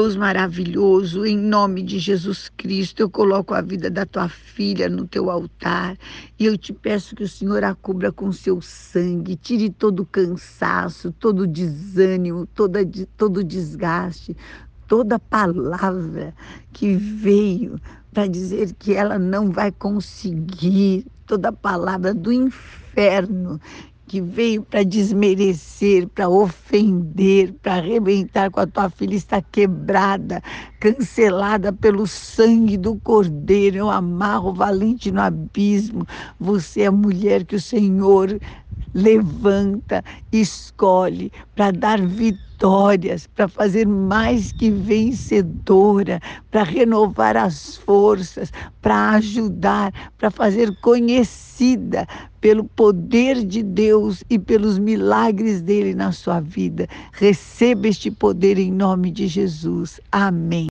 Deus maravilhoso, em nome de Jesus Cristo, eu coloco a vida da tua filha no teu altar e eu te peço que o Senhor a cubra com seu sangue, tire todo o cansaço, todo o desânimo, toda, todo o desgaste, toda palavra que veio para dizer que ela não vai conseguir, toda palavra do inferno que veio para desmerecer, para ofender, para arrebentar com a tua filha está quebrada, cancelada pelo sangue do Cordeiro. Eu amarro valente no abismo. Você é a mulher que o Senhor levanta, escolhe para dar vitórias, para fazer mais que vencedora, para renovar as forças, para ajudar, para fazer conhecida pelo poder de Deus e pelos milagres dele na sua vida. Receba este poder em nome de Jesus. Amém.